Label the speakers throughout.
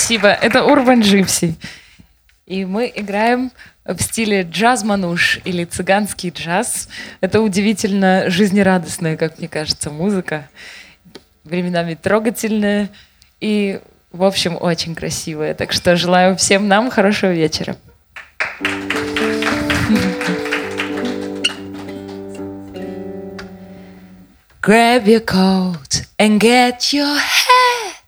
Speaker 1: Спасибо. Это Урбан Джипси. И мы играем в стиле джаз-мануш или цыганский джаз. Это удивительно жизнерадостная, как мне кажется, музыка. Временами трогательная и, в общем, очень красивая. Так что желаю всем нам хорошего вечера. Grab your coat and get your hat.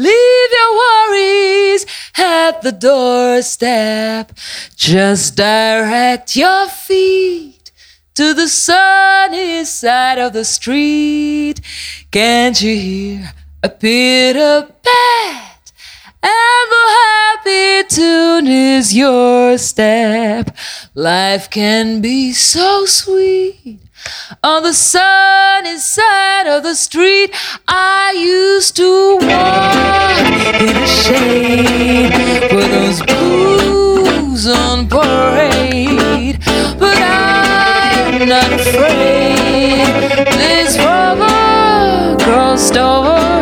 Speaker 1: Leave your worries at the doorstep. Just direct your feet to the sunny side of the street. Can't you hear a pitter pat? And the happy tune is your step. Life can be so sweet on the sunny side of the street, I used to walk in the shade with those blues on parade. But I'm not afraid. This river crossed over.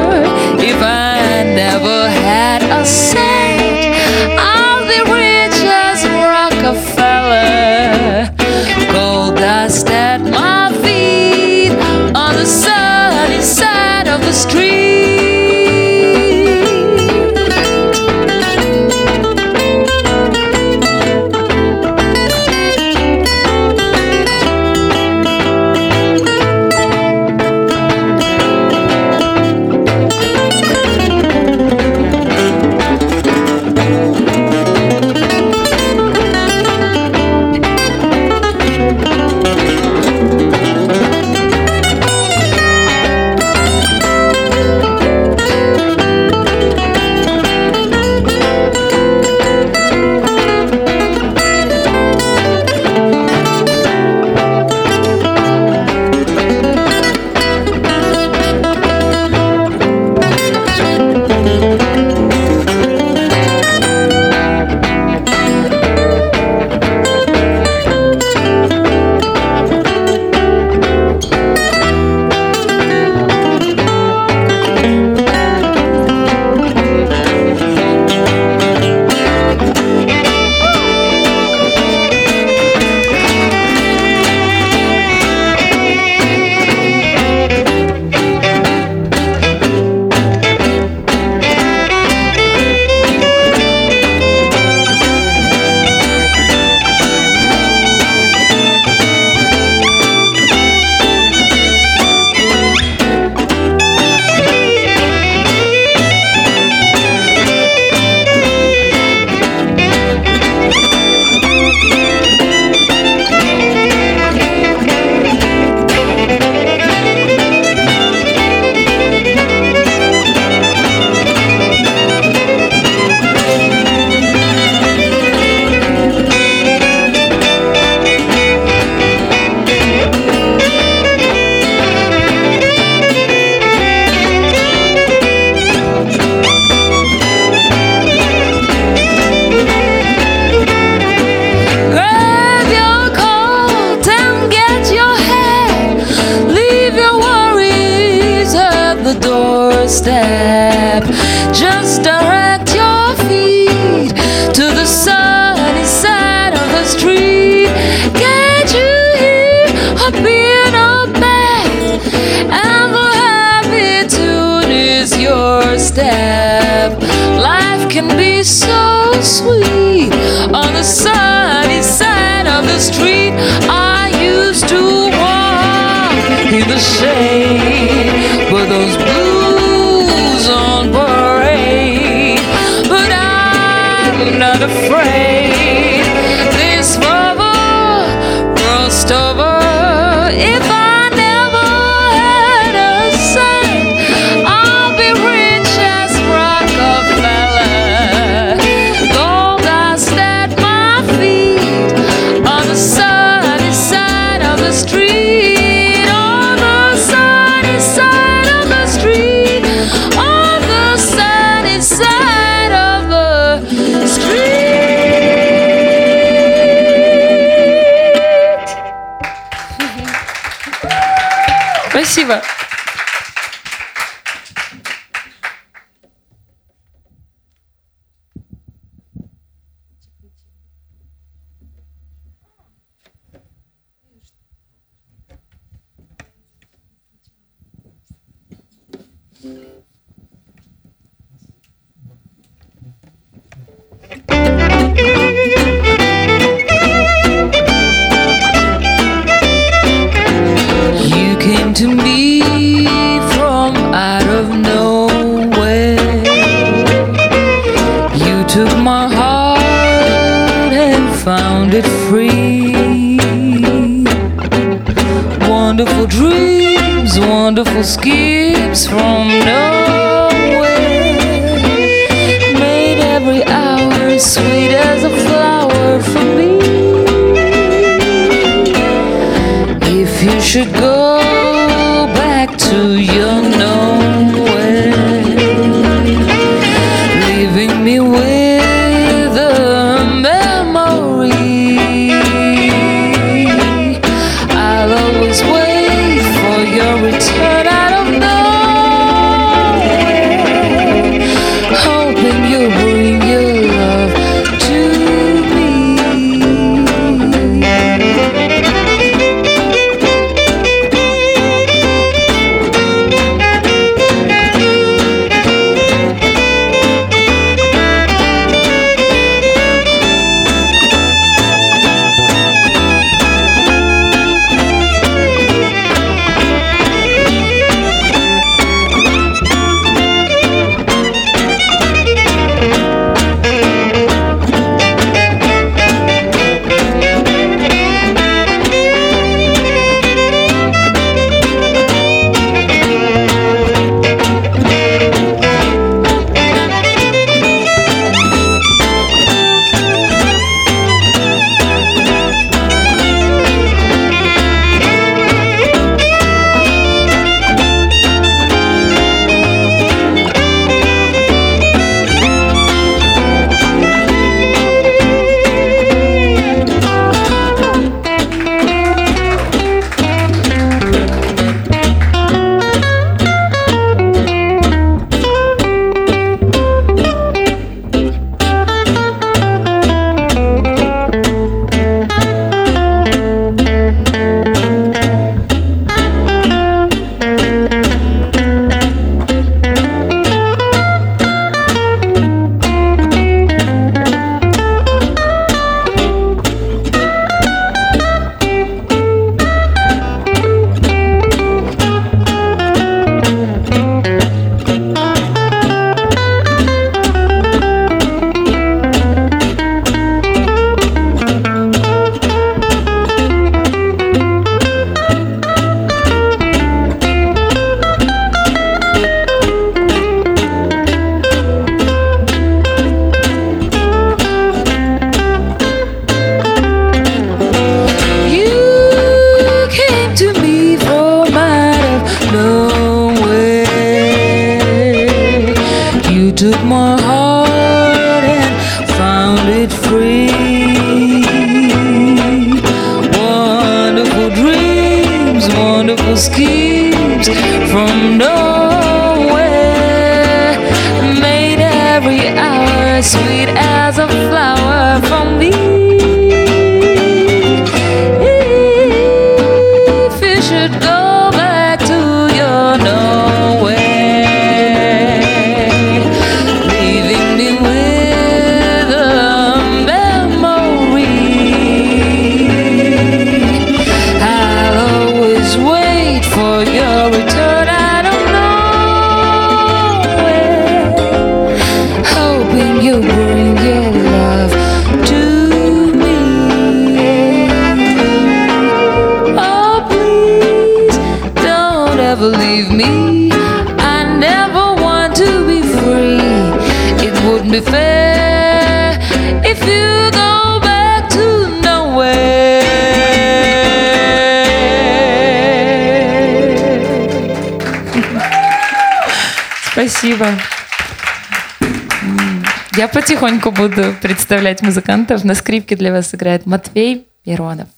Speaker 1: Представлять музыкантов. На скрипке для вас играет Матвей Миронов.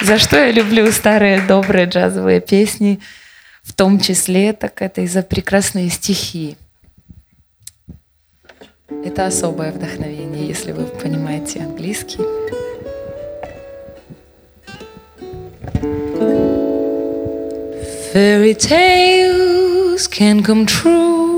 Speaker 1: За что я люблю старые добрые джазовые песни, в том числе, так это и за прекрасные стихи. Это особое вдохновение, если вы понимаете английский. Fairy tales can come true.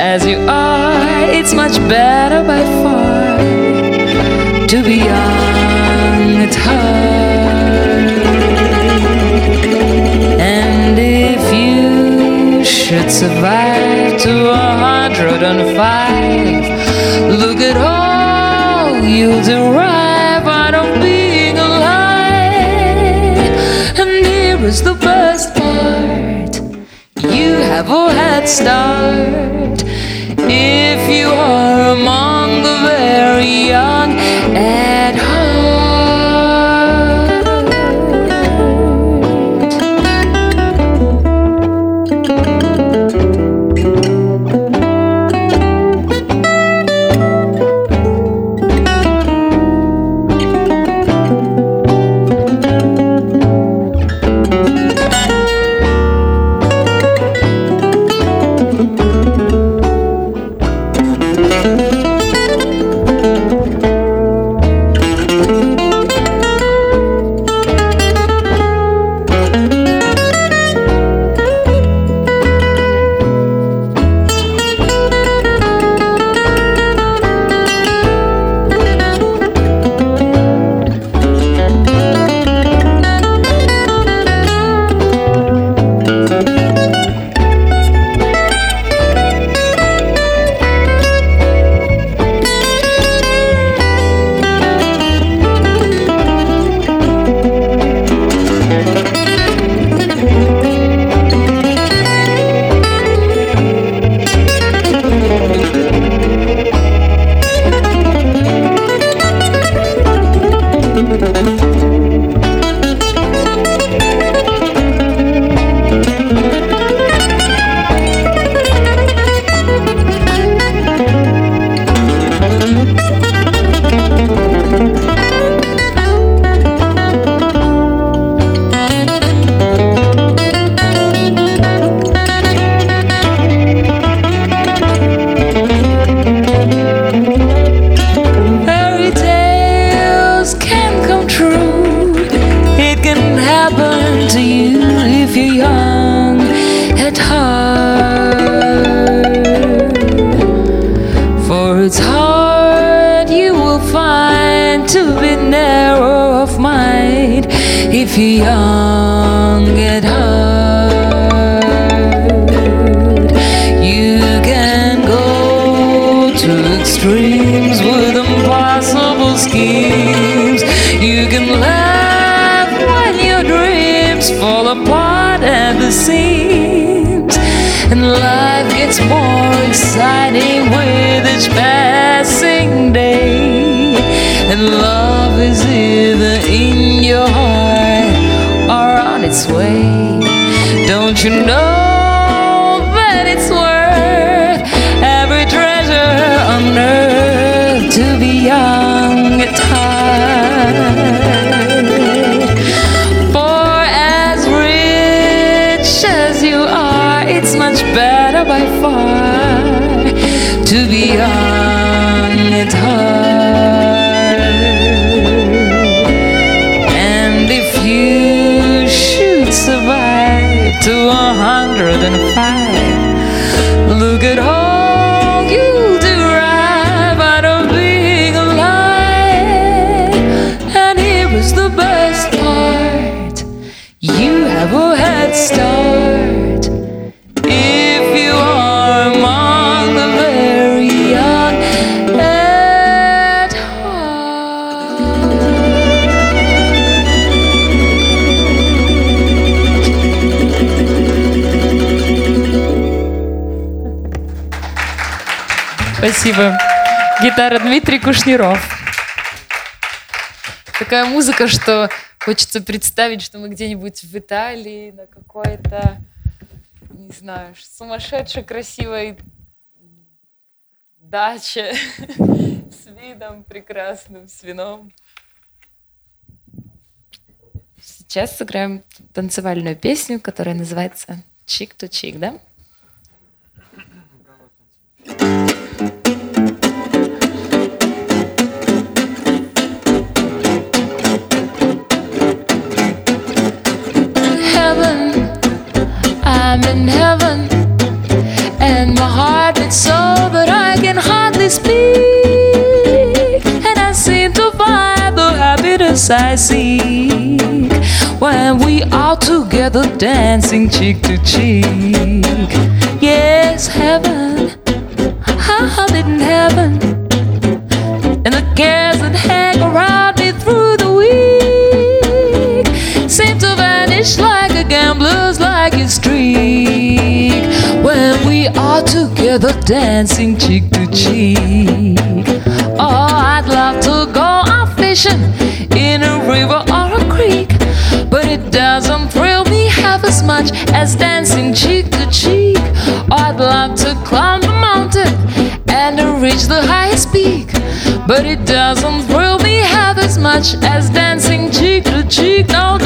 Speaker 1: As you are, it's much better by far to be young at heart. And if you should survive to a hundred and five, look at all you'll derive out of being alive. And here is the best part a head start if you are among the very young at heart. Спасибо. Гитара Дмитрий Кушниров. Такая музыка, что хочется представить, что мы где-нибудь в Италии на какой-то, не знаю, сумасшедшей красивой даче с видом прекрасным, с вином. Сейчас сыграем танцевальную песню, которая называется «Чик-то-чик», да? Heaven, I'm in heaven, and my heart beats so, but I can hardly speak, and I seem to find the happiness I seek when we are together dancing cheek to cheek. Yes, heaven, I'm in heaven, and the cares that hang we are together dancing cheek to cheek. Oh, I'd love to go out fishing in a river or a creek, but it doesn't thrill me half as much as dancing cheek to cheek. Oh, I'd love to climb the mountain and reach the highest peak, but it doesn't thrill me half as much as dancing cheek to cheek. No,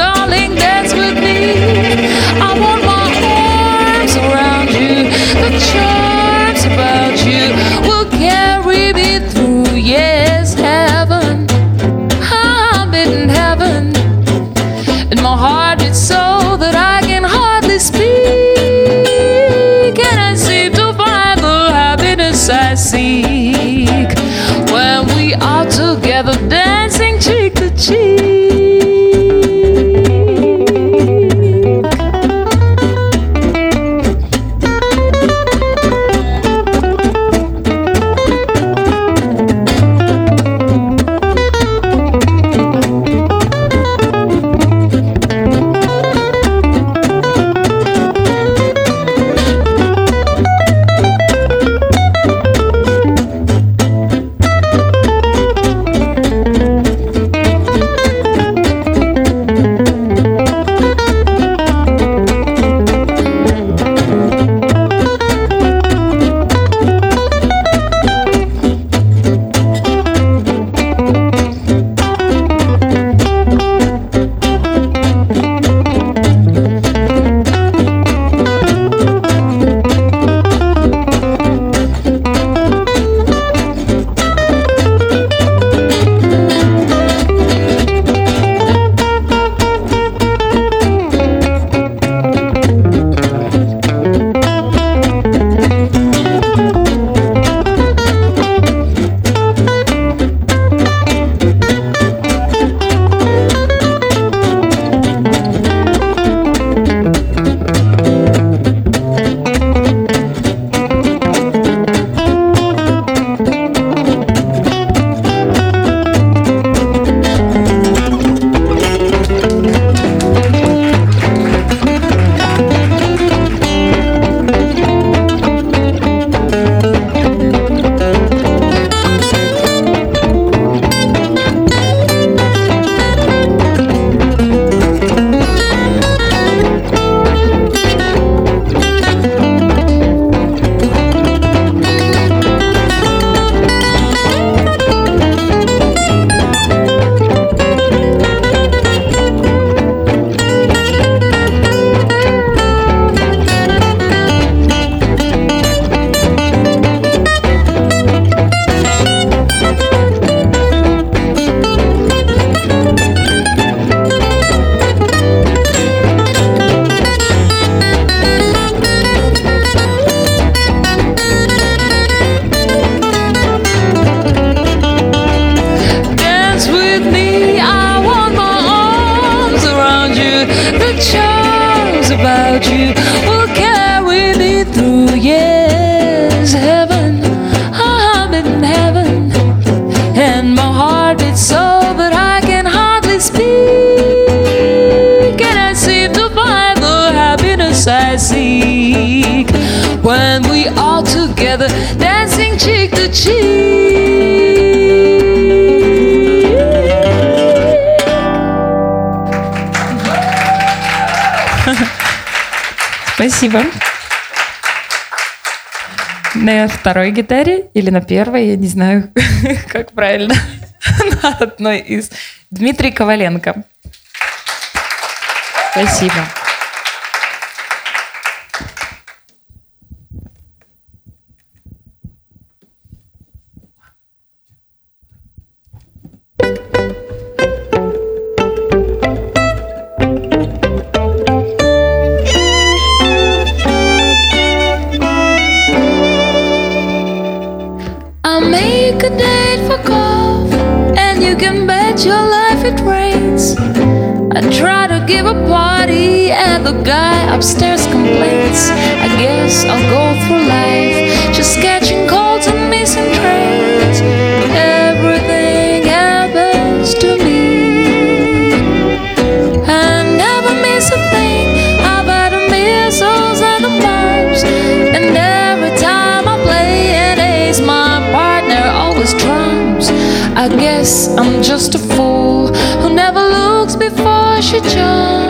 Speaker 1: Спасибо. На второй гитаре или на первой, я не знаю, как правильно, на одной из. Дмитрий Коваленко. Спасибо. Upstairs complains. I guess I'll go through life just catching colds and missing trains. Everything happens to me. I never miss a thing. I've had the missiles and the bombs. And every time I play an ace, my partner always trumps. I guess I'm just a before she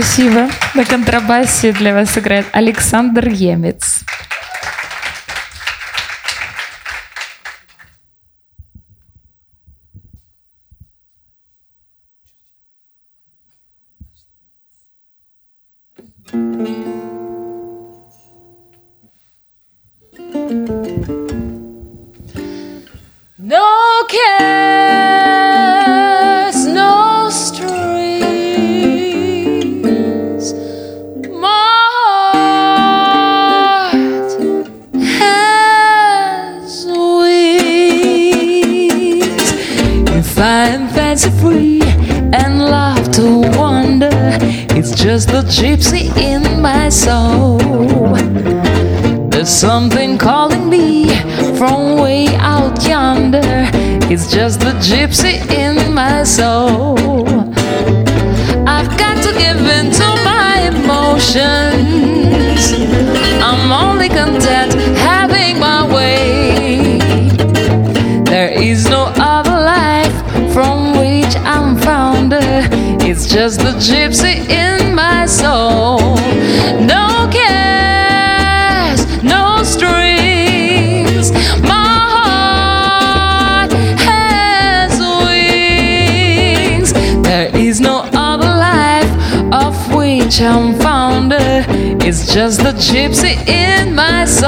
Speaker 1: Спасибо. На контрабасе для вас играет Александр Емец.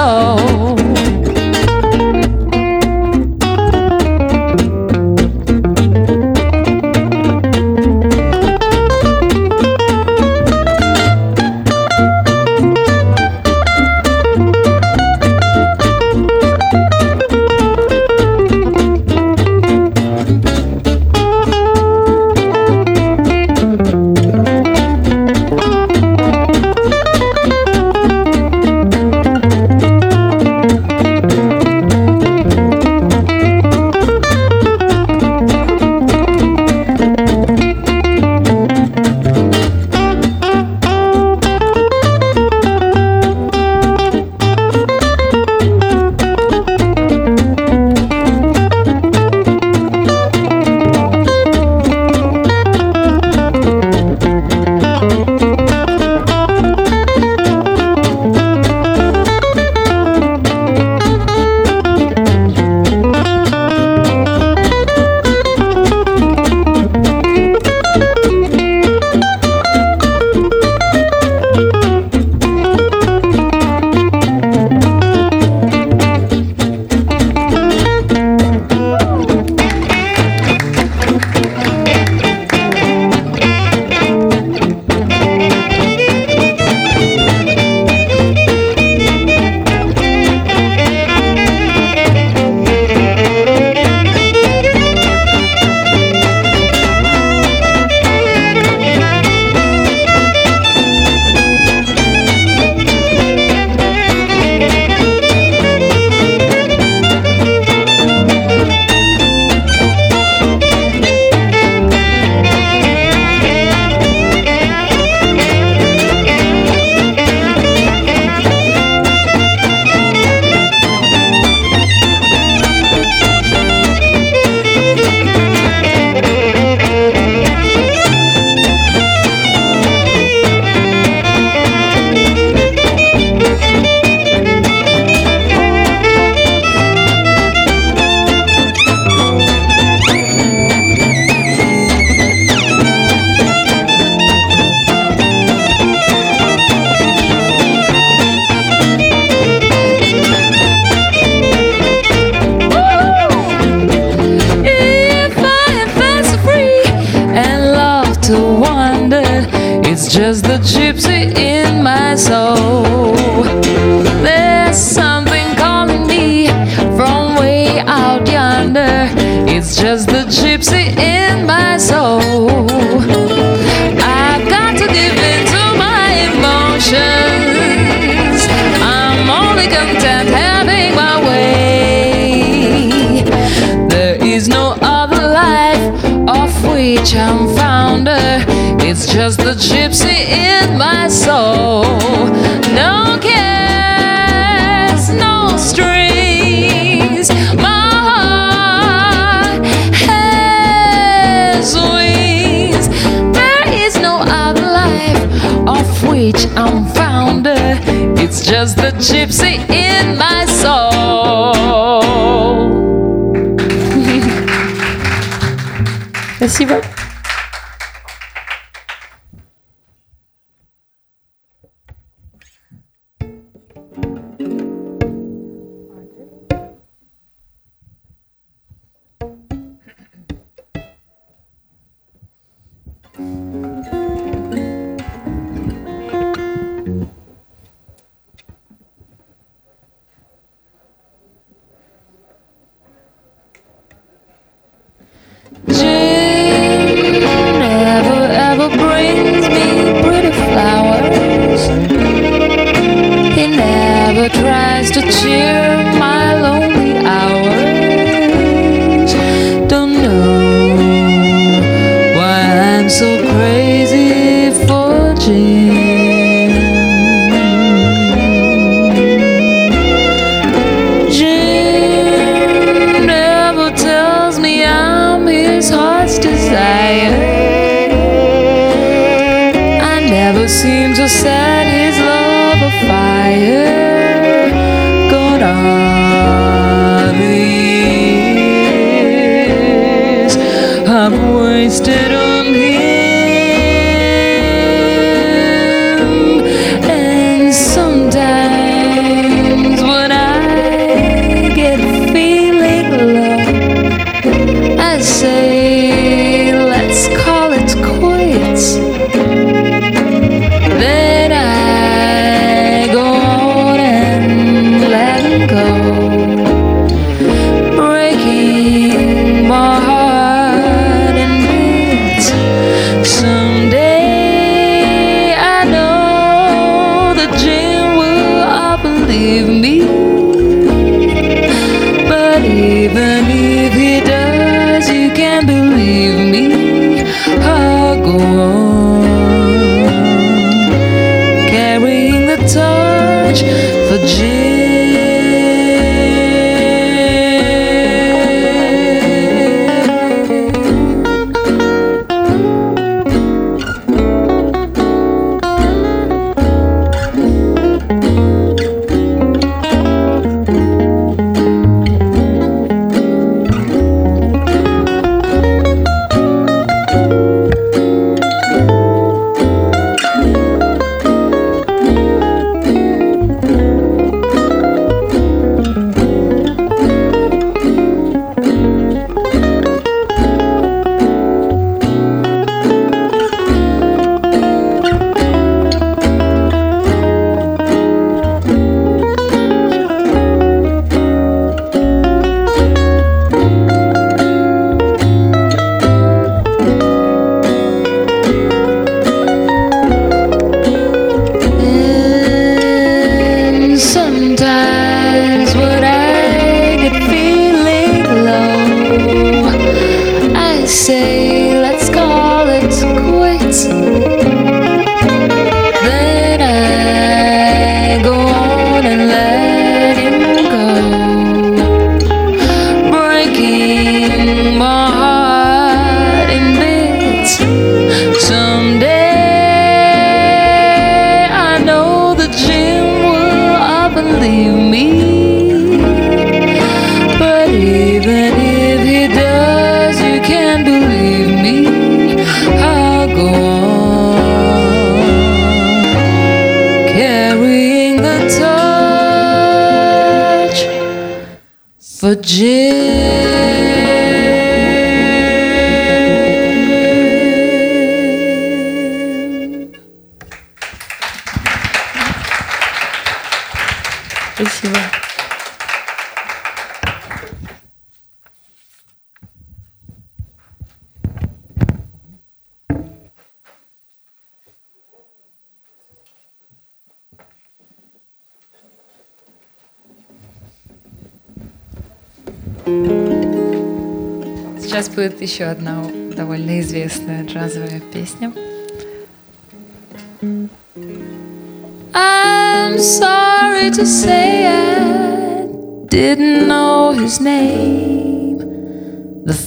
Speaker 1: My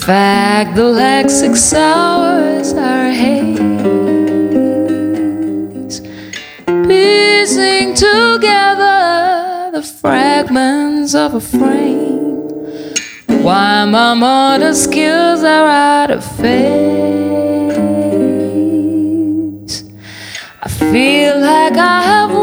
Speaker 1: fact, the like six are haze, piecing together the fragments of a frame. Why my motor skills are out of phase. I feel like I have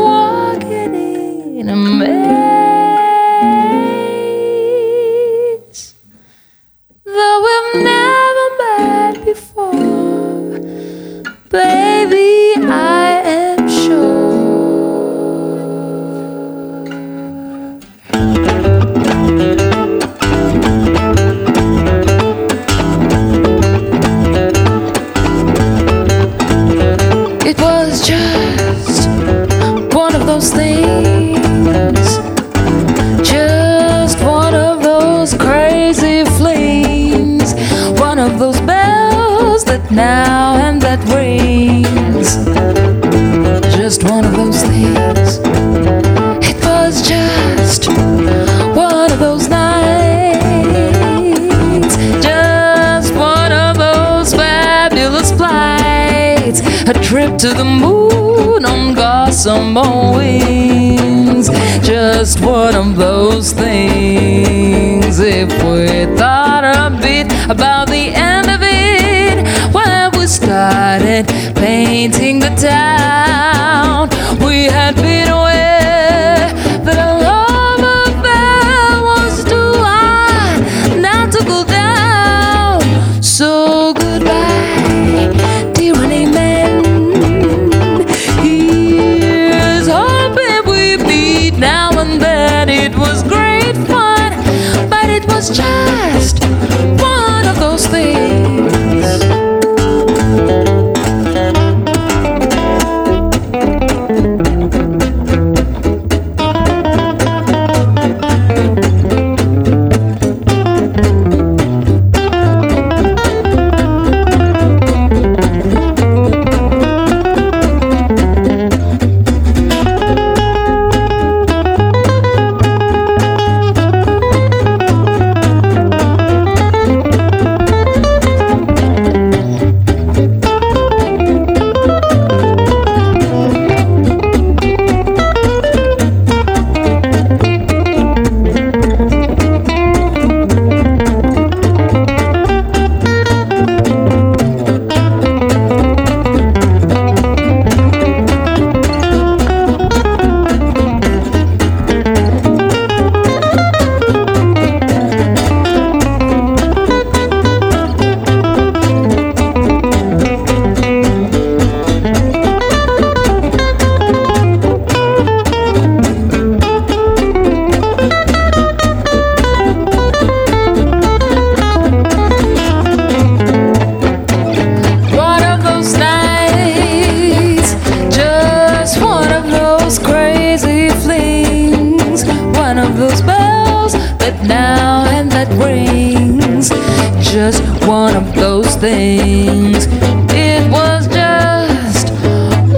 Speaker 1: things. It was just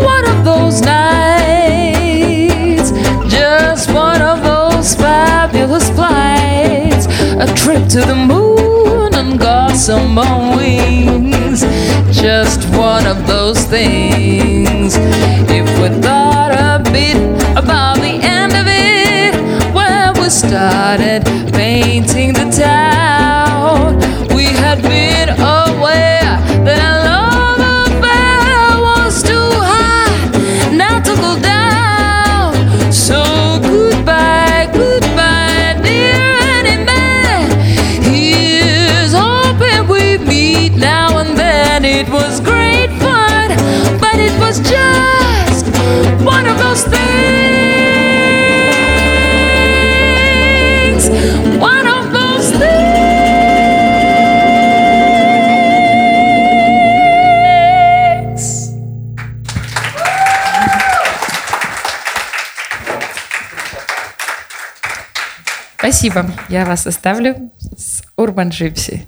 Speaker 1: one of those nights, just one of those fabulous flights. A trip to the moon and gossamer wings. Just one of those things. If we thought a bit about the end of it, where we started painting the town, we had been. Спасибо. Я вас оставлю с Urban Gypsy.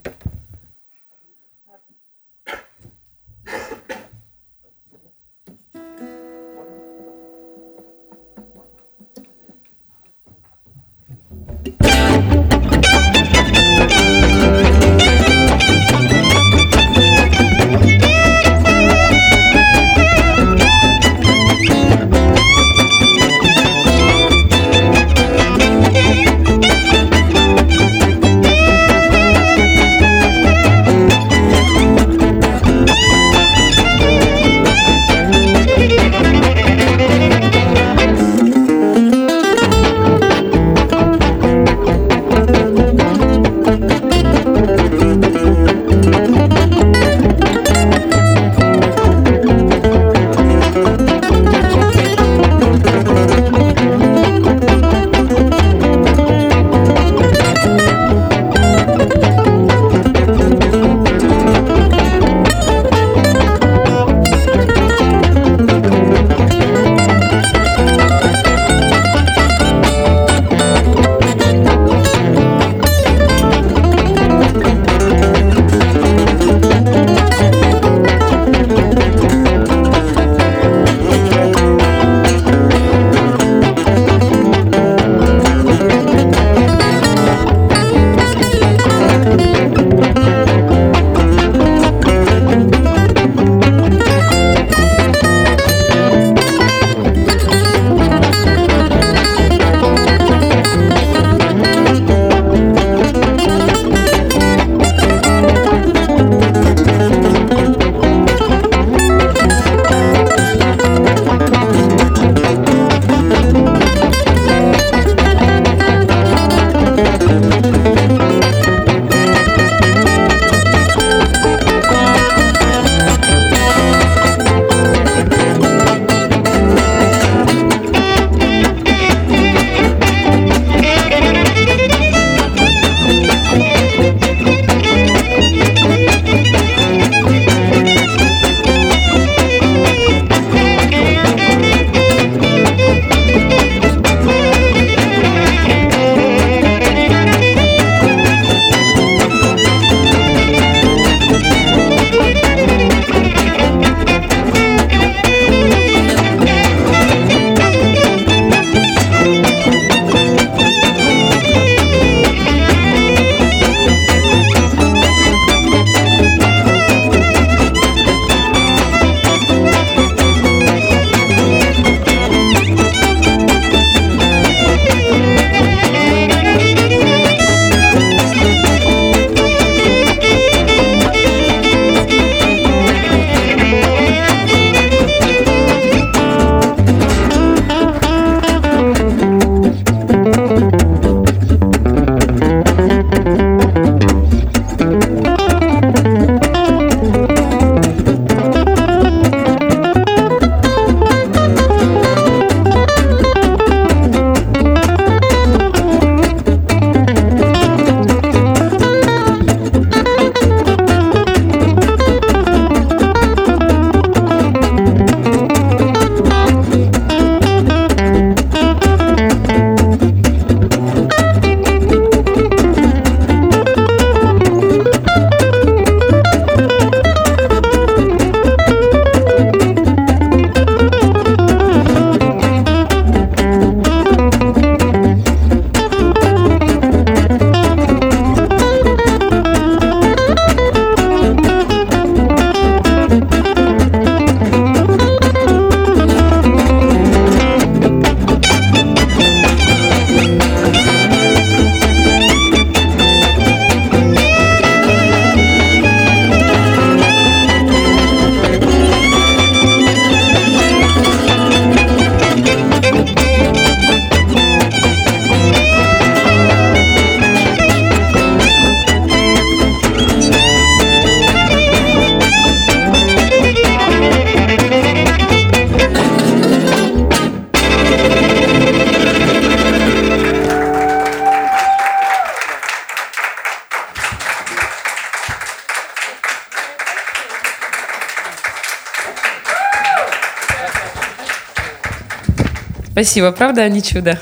Speaker 1: Спасибо, правда, они чудо.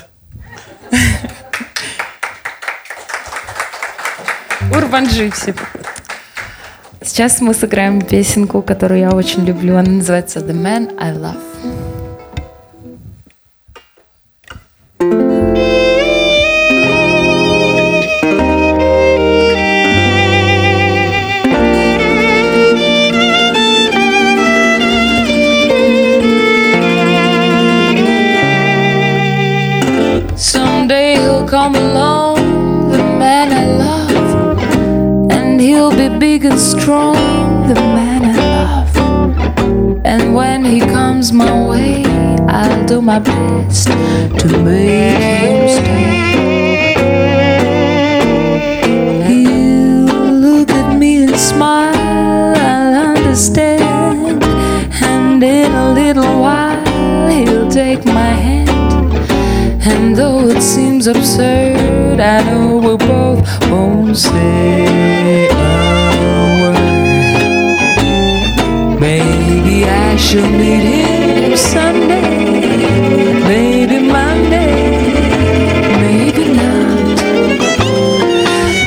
Speaker 1: Урбан Джипси. Сейчас мы сыграем песенку, которую я очень люблю. Она называется «The Man I Love». Big and strong, the man I love. And when he comes my way, I'll do my best to make him stay. He'll look at me and smile, I'll understand. And in a little while, he'll take my hand. And though it seems absurd, I know we both won't say Shall meet him Sunday, maybe Monday, maybe not.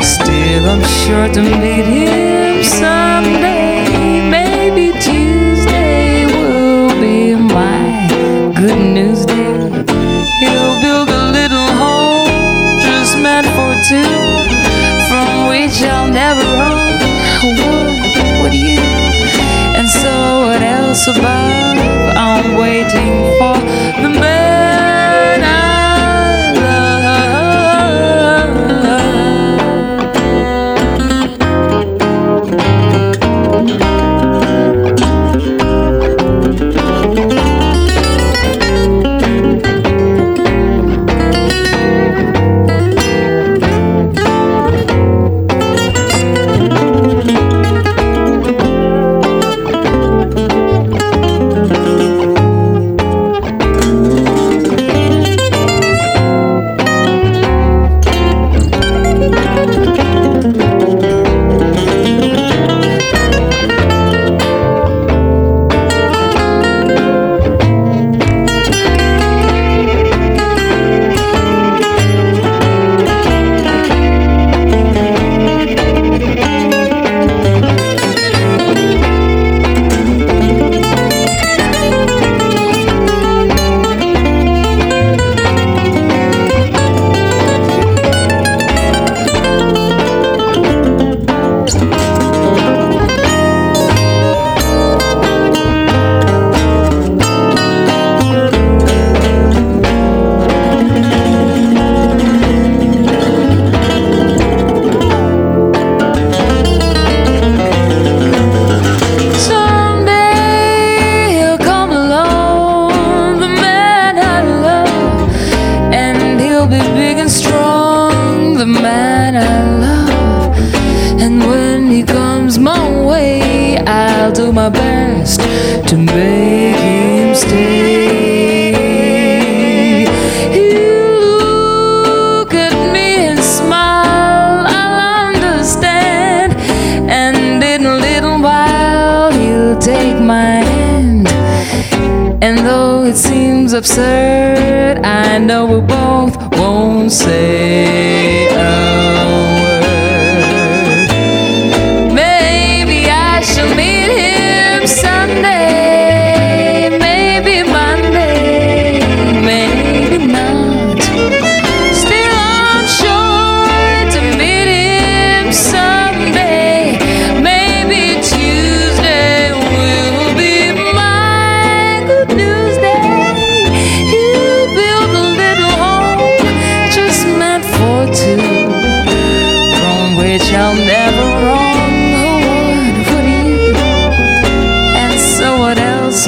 Speaker 1: Still, I'm sure to meet him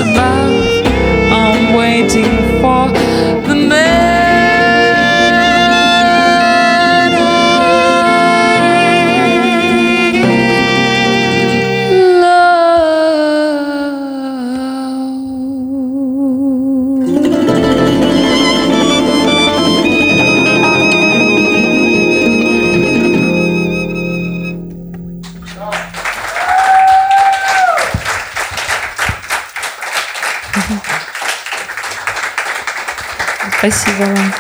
Speaker 1: about? Спасибо вам.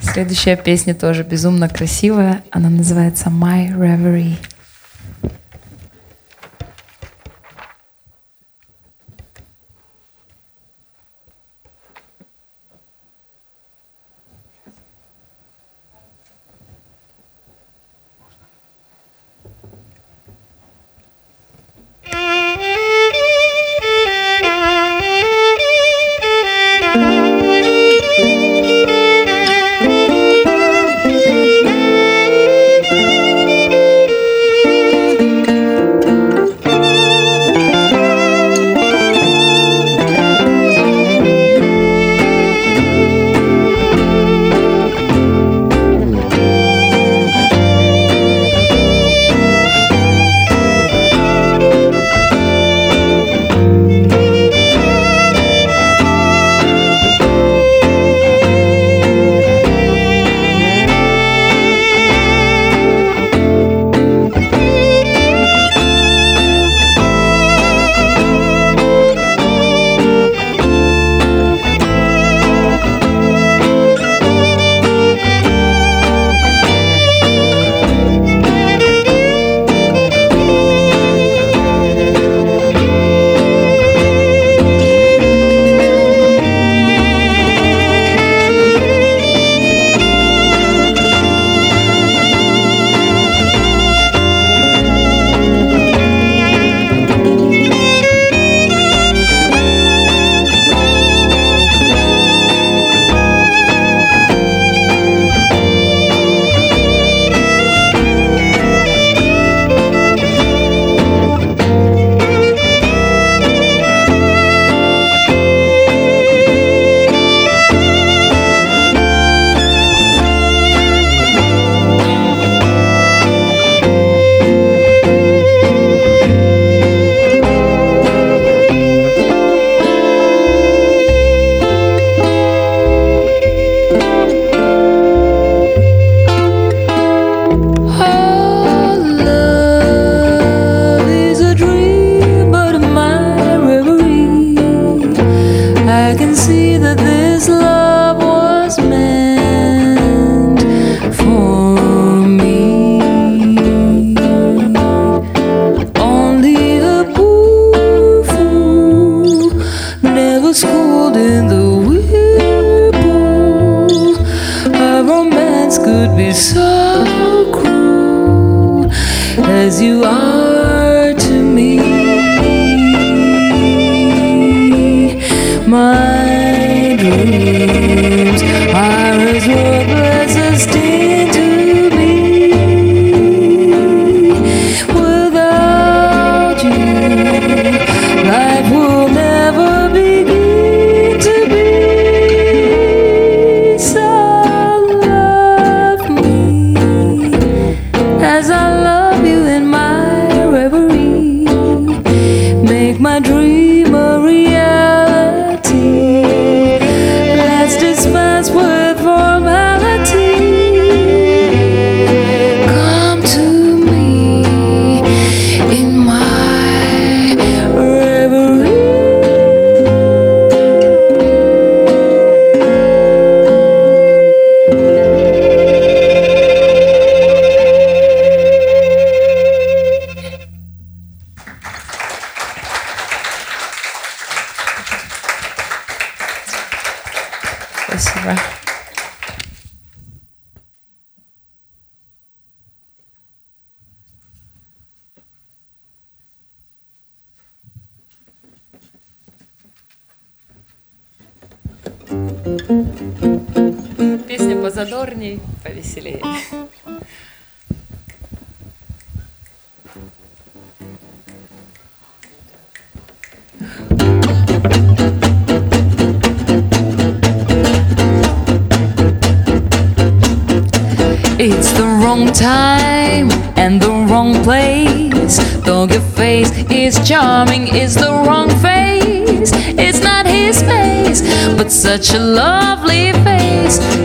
Speaker 1: Следующая песня тоже безумно красивая. Она называется My Reverie.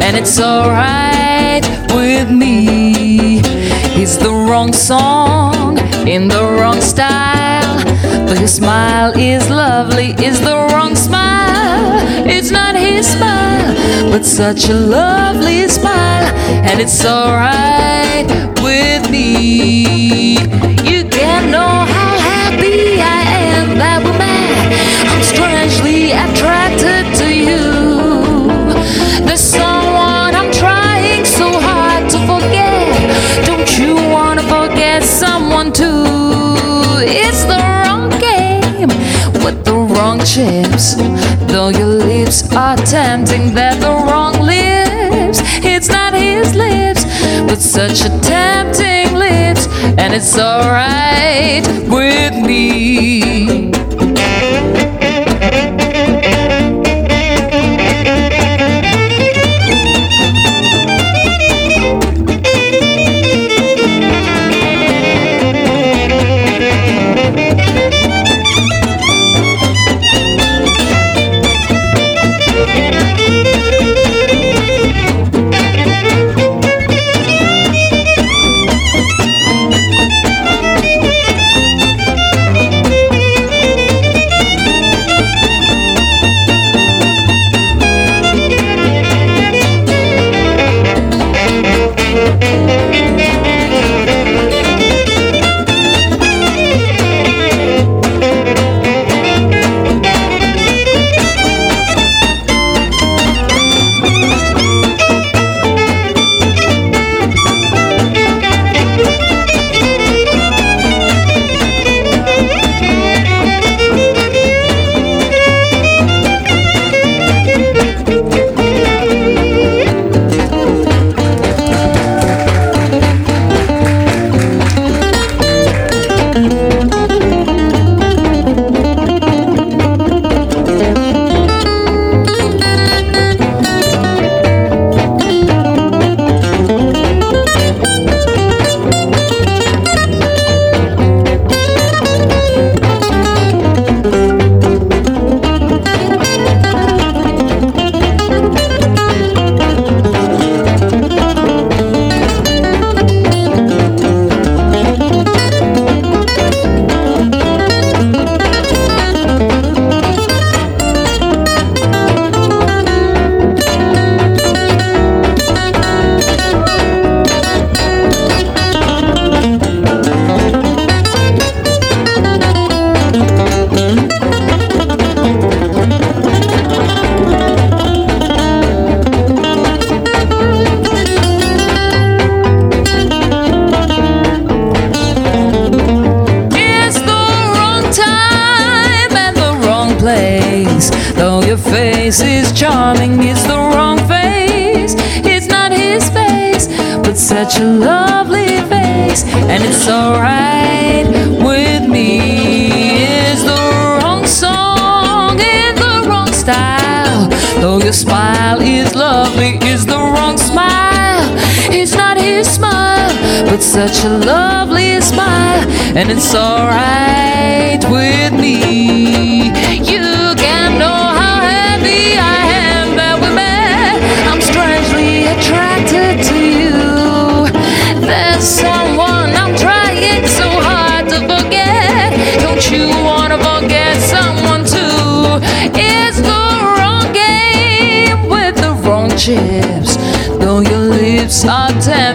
Speaker 1: And it's alright with me. It's the wrong song in the wrong style, but his smile is lovely, is the wrong smile It's not his smile, but such a lovely smile, and it's alright with me. Chips. Though your lips are tempting, they're the wrong lips. It's not his lips, but such a tempting lips, and it's alright with me. Such a lovely smile, and it's alright with me. You can know how happy I am that we met. I'm strangely attracted to you. There's someone I'm trying so hard to forget. Don't you wanna forget someone too? It's the wrong game with the wrong chips. Though your lips are tempting,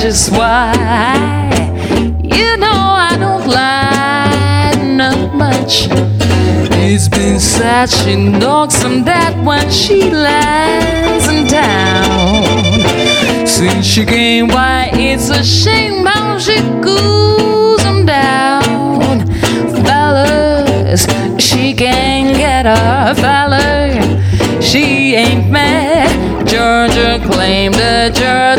Speaker 1: just why. You know I don't lie not much. It's been sad she knocks on that when she lands in town. Since she came by, it's a shame how she cools them down. Fellas, she can't get a fella. She ain't mad. Georgia claimed the Georgia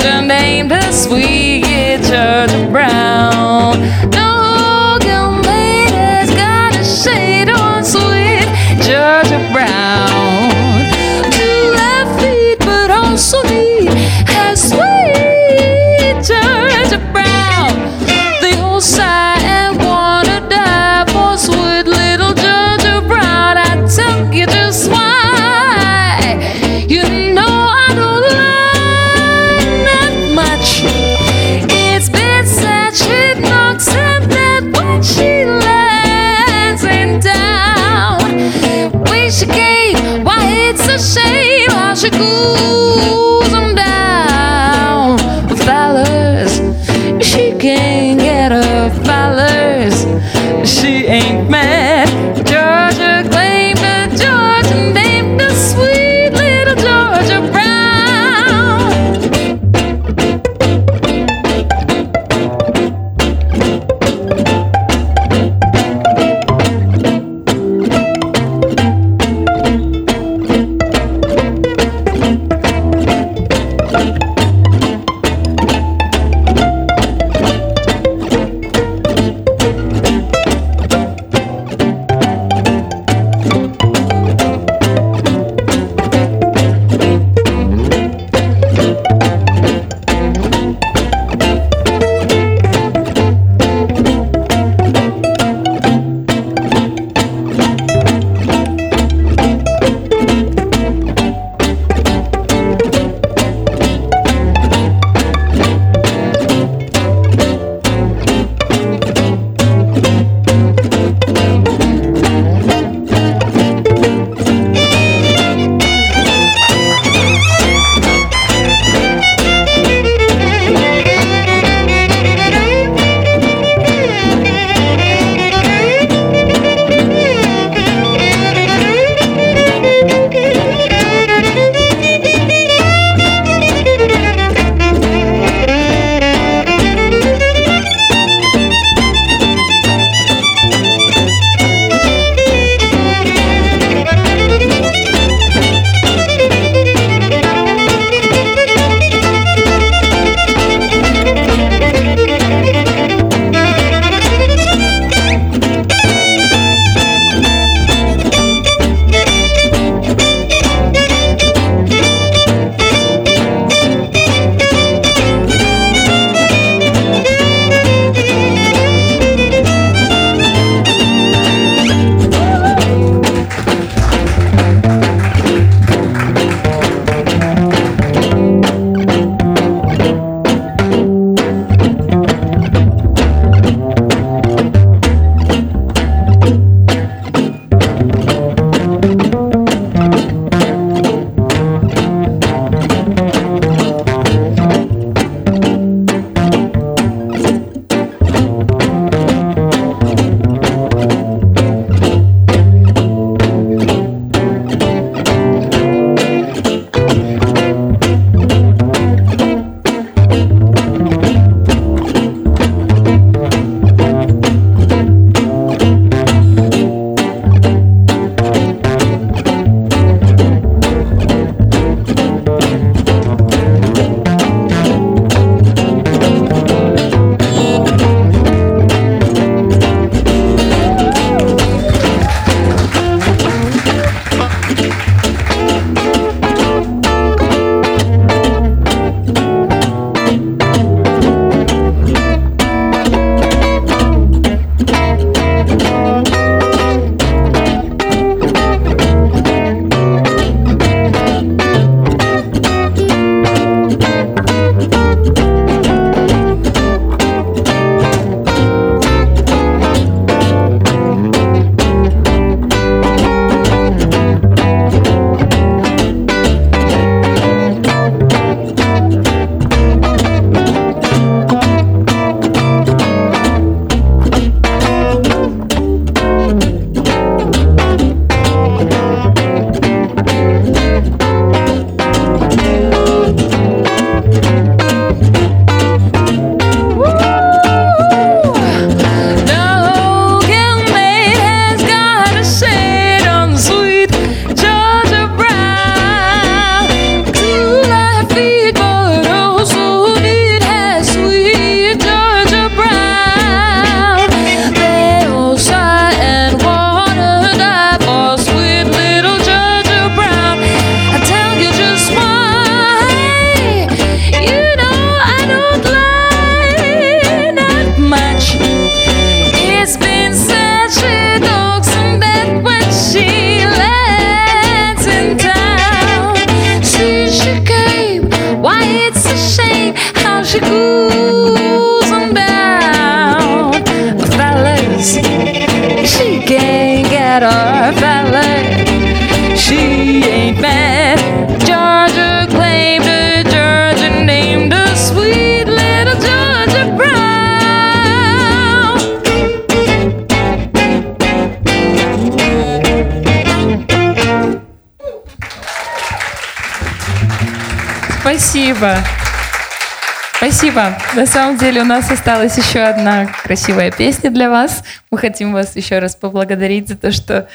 Speaker 1: named her sweet Georgia Brown. Ooh. Спасибо. Спасибо. На самом деле у нас осталась еще одна красивая песня для вас. Мы хотим вас еще раз поблагодарить за то, что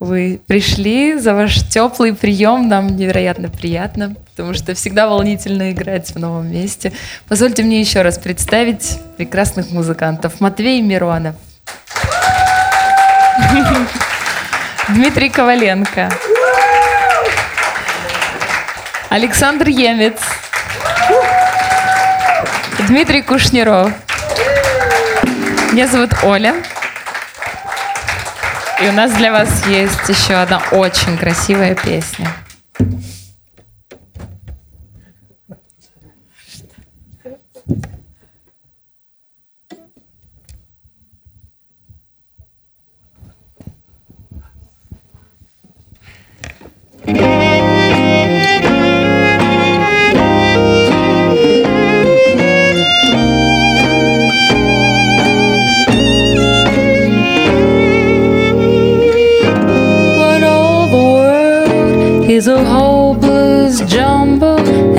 Speaker 1: вы пришли, за ваш теплый прием. Нам невероятно приятно, потому что всегда волнительно играть в новом месте. Позвольте мне еще раз представить прекрасных музыкантов. Матвей Миронов. Дмитрий Коваленко. Александр Емец. Дмитрий Кушниров. Меня зовут Оля. И у нас для вас есть еще одна очень красивая песня. When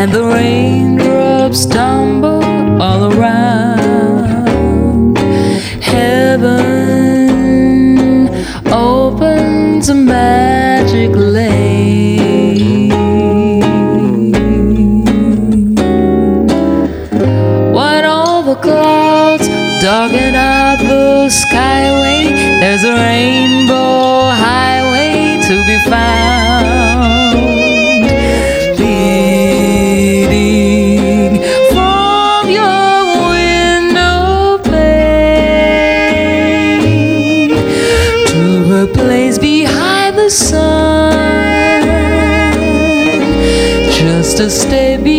Speaker 1: and the raindrops tumble all around. Heaven opens a magic lane. When all the clouds darken out the skyway, there's a rainbow highway to be found. Leading from your window pane to a place behind the sun, just to stay beyond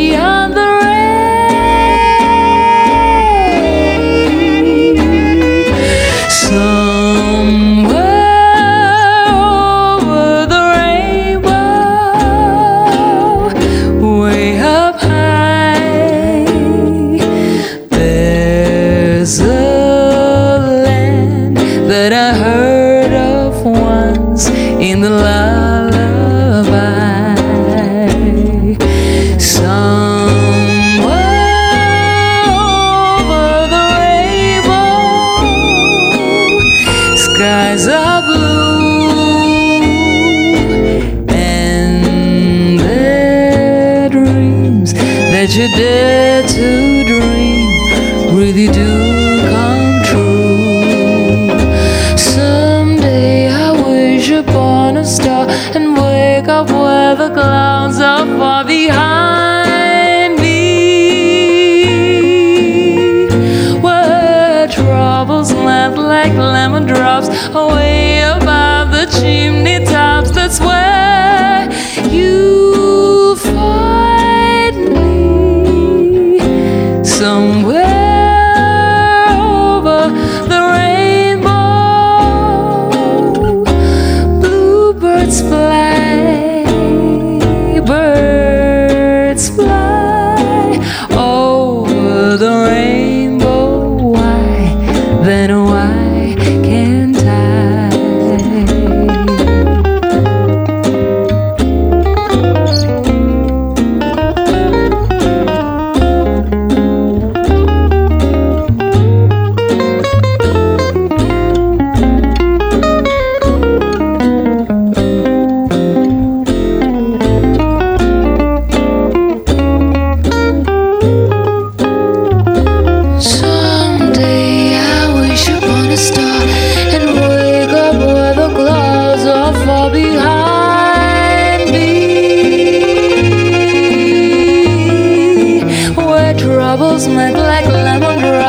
Speaker 1: troubles melt like lemongrass.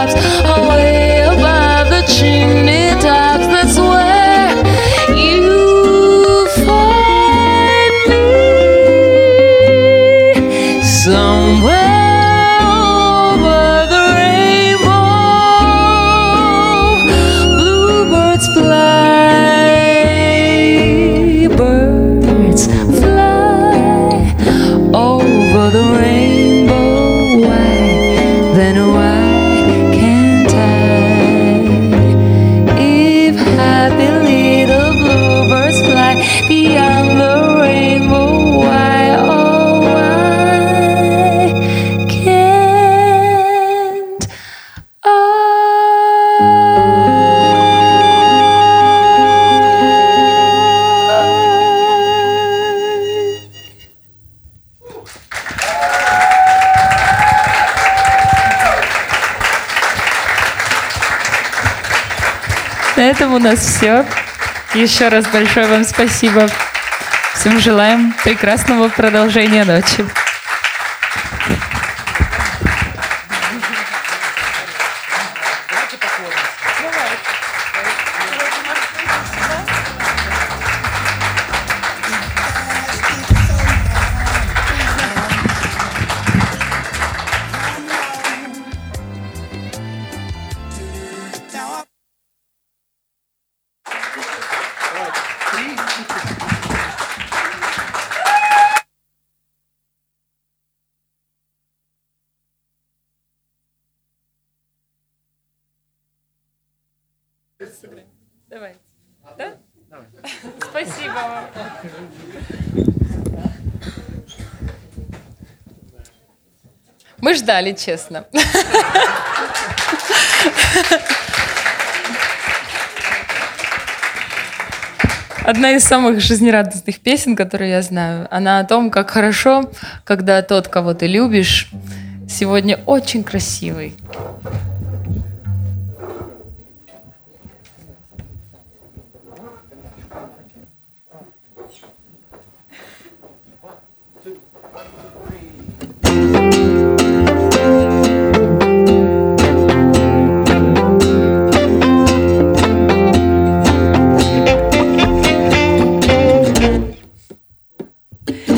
Speaker 1: Нас все. Еще раз большое вам спасибо. Всем желаем прекрасного продолжения ночи. Ждали, честно. Одна из самых жизнерадостных песен, которые я знаю, она о том, как хорошо, когда тот, кого ты любишь, сегодня очень красивый.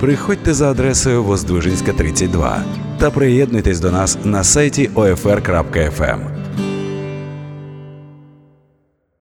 Speaker 2: приходьте за адресою Воздвижинська, 32 та приєднуйтесь до нас на сайті OFR.FM.